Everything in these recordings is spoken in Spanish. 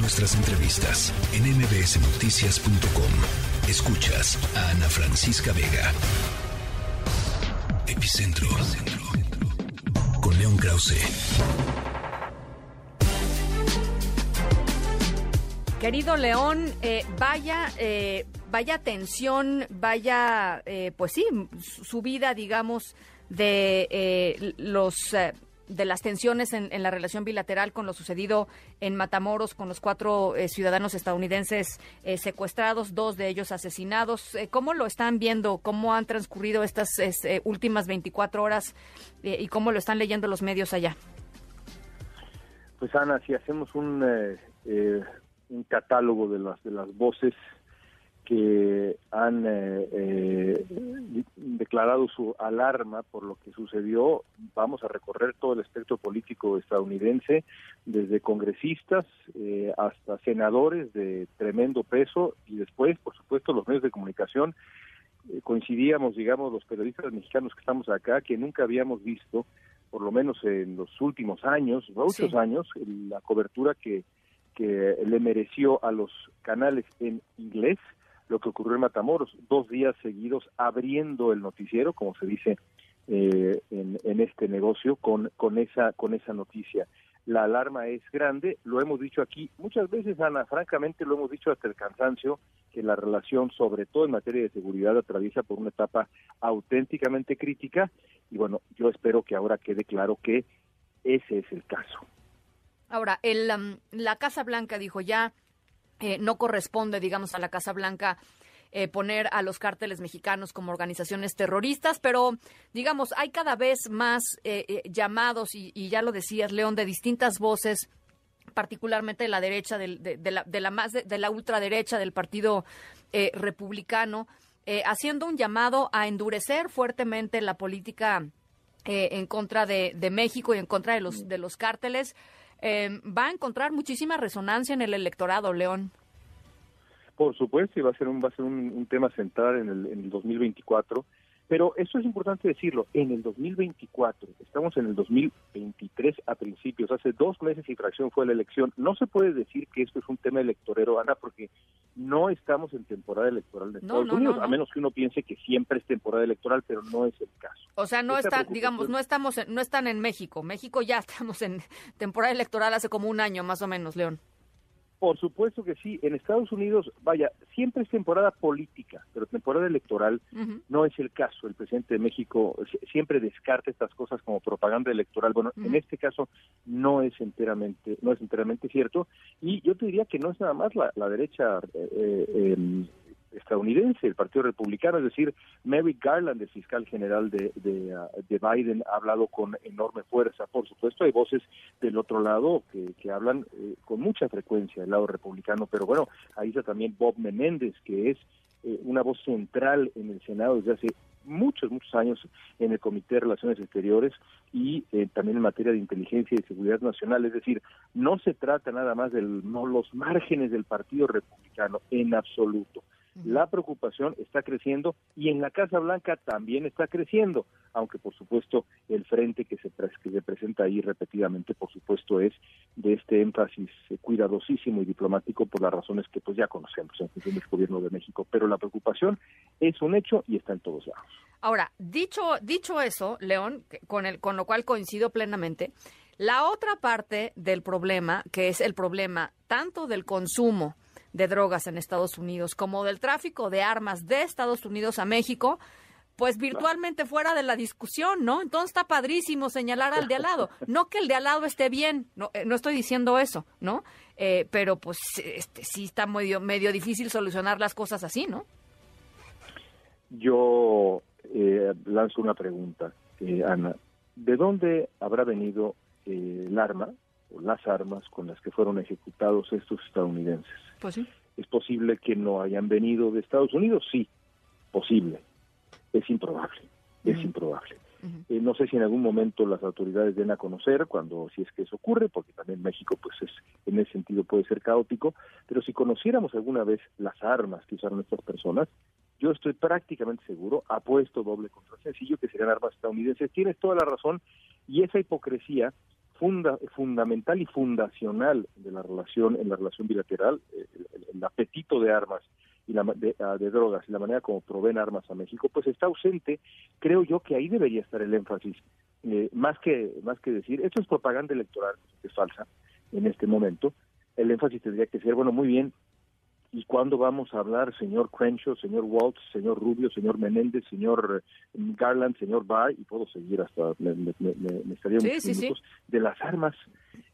Nuestras entrevistas en mbsnoticias.com. Escuchas a Ana Francisca Vega. Epicentro. Con León Krause. Querido León, eh, vaya, eh, vaya tensión, vaya, eh, pues sí, subida, digamos, de los de las tensiones en, la relación bilateral con lo sucedido en Matamoros con los cuatro eh, ciudadanos estadounidenses eh, secuestrados, dos de ellos asesinados. Eh, ¿Cómo lo están viendo? ¿Cómo han transcurrido estas últimas 24 horas y cómo lo están leyendo los medios allá? Pues Ana, si hacemos un, un catálogo de las de las voces que han eh, eh, declarado su alarma por lo que sucedió. Vamos a recorrer todo el espectro político estadounidense, desde congresistas eh, hasta senadores de tremendo peso y después, por supuesto, los medios de comunicación. coincidíamos, digamos, los periodistas mexicanos que estamos acá, que nunca habíamos visto, por lo menos en los últimos años, muchos años, la cobertura que, que le mereció a los canales en inglés lo que ocurrió en Matamoros, dos días seguidos abriendo el noticiero, como se dice eh, en, este negocio, con, con, esa, con esa noticia. La alarma es grande, lo hemos dicho aquí muchas veces, Ana, francamente lo hemos dicho hasta el cansancio, que la relación, sobre todo en materia de seguridad, atraviesa por una etapa auténticamente crítica y bueno, yo espero que ahora quede claro que ese es el caso. Ahora, el, la Casa Blanca dijo ya, eh, no corresponde, digamos, a la Casa Blanca eh, poner a los cárteles mexicanos como organizaciones terroristas, pero digamos, hay cada vez más eh, llamados, y, ya lo decías, León, de distintas voces particularmente de la derecha, de, la, de la, más de, la ultraderecha del Partido Republicano, haciendo un llamado a endurecer fuertemente la política en contra de, México y en contra de los, de los cárteles. Em, va a encontrar muchísima resonancia en el electorado, León. Por supuesto, y va a ser un, va a ser un, tema central en el, en el 2024. Pero eso es importante decirlo, en el 2024, estamos en el 2023 a principios, hace dos meses y fracción fue la elección, no se puede decir que esto es un tema electorero, Ana, porque no estamos en temporada electoral de Estados Unidos, a menos que uno piense que siempre es temporada electoral, pero no es el caso. O sea, no están, digamos, no estamos, no están en México. México ya estamos en temporada electoral hace como un año más o menos, León. Por supuesto que sí. En Estados Unidos, vaya, siempre es temporada política, pero temporada electoral no es el caso. El presidente de México siempre descarta estas cosas como propaganda electoral. Bueno, en este caso no es enteramente, no es enteramente cierto. Y yo te diría que no es nada más la, derecha eh, eh em, estadounidense, el Partido Republicano, es decir, Merrick Garland, el fiscal general de, de, uh, Biden, ha hablado con enorme fuerza. Por supuesto, hay voces del otro lado que, que hablan eh, con mucha frecuencia del lado republicano, pero bueno, ahí está también Bob Menéndez, que es eh, una voz central en el Senado desde hace muchos, muchos años en el Comité de Relaciones Exteriores y eh, también en materia de inteligencia y seguridad nacional. Es decir, no se trata nada más de no, los márgenes del Partido Republicano en absoluto. La preocupación está creciendo y en la Casa Blanca también está creciendo, aunque por supuesto el frente que se, presenta ahí repetidamente, por supuesto, es de este énfasis cuidadosísimo y diplomático por las razones que pues ya conocemos en función del gobierno de México. Pero la preocupación es un hecho y está en todos lados. Ahora, dicho, dicho eso, León, con, el, con lo cual coincido plenamente, la otra parte del problema, que es el problema tanto del consumo, de drogas en Estados Unidos, como del tráfico de armas de Estados Unidos a México, pues virtualmente fuera de la discusión, ¿no? Entonces está padrísimo señalar al de al lado. No que el de al lado esté bien, no, eh, no estoy diciendo eso, ¿no? Eh, pero pues este, sí está medio, medio difícil solucionar las cosas así, ¿no? Yo eh, lanzo una pregunta, Ana. ¿De dónde habrá venido el arma o las armas con las que fueron ejecutados estos estadounidenses? Pues sí. ¿Es posible que no hayan venido de Estados Unidos? Sí, posible. Es improbable, es improbable. Eh, no sé si en algún momento las autoridades den a conocer cuando, si es que eso ocurre, porque también México, pues es, en ese sentido puede ser caótico, pero si conociéramos alguna vez las armas que usaron estas personas, yo estoy prácticamente seguro, apuesto doble contra sencillo, que serían armas estadounidenses. Tienes toda la razón, y esa hipocresía funda, fundamental y fundacional de la relación en la relación bilateral, eh, el, apetito de armas y la, ah, de, drogas y la manera como proveen armas a México, pues está ausente. Creo yo que ahí debería estar el énfasis, eh, más que más que decir esto es propaganda electoral es falsa en este momento. El énfasis tendría que ser bueno, muy bien, ¿Y cuándo vamos a hablar, señor Crenshaw, señor Waltz, señor Rubio, señor Menéndez, señor eh, Garland, señor Barr, y puedo seguir hasta, me, me, me, estaría minutos, de las armas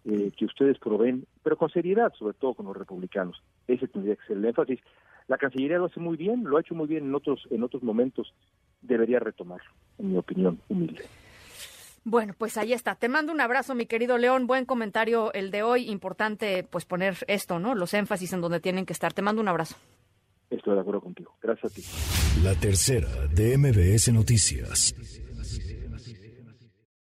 eh, que ustedes proveen, pero con seriedad, sobre todo con los republicanos. Ese tendría que ser el énfasis. La Cancillería lo hace muy bien, lo ha hecho muy bien en otros, en otros momentos, debería retomarlo, en mi opinión humilde. Bueno, pues ahí está. Te mando un abrazo, mi querido León. Buen comentario el de hoy. Importante, pues poner esto, ¿no? Los énfasis en donde tienen que estar. Te mando un abrazo. Estoy de acuerdo contigo. Gracias a ti. La tercera de MBS Noticias.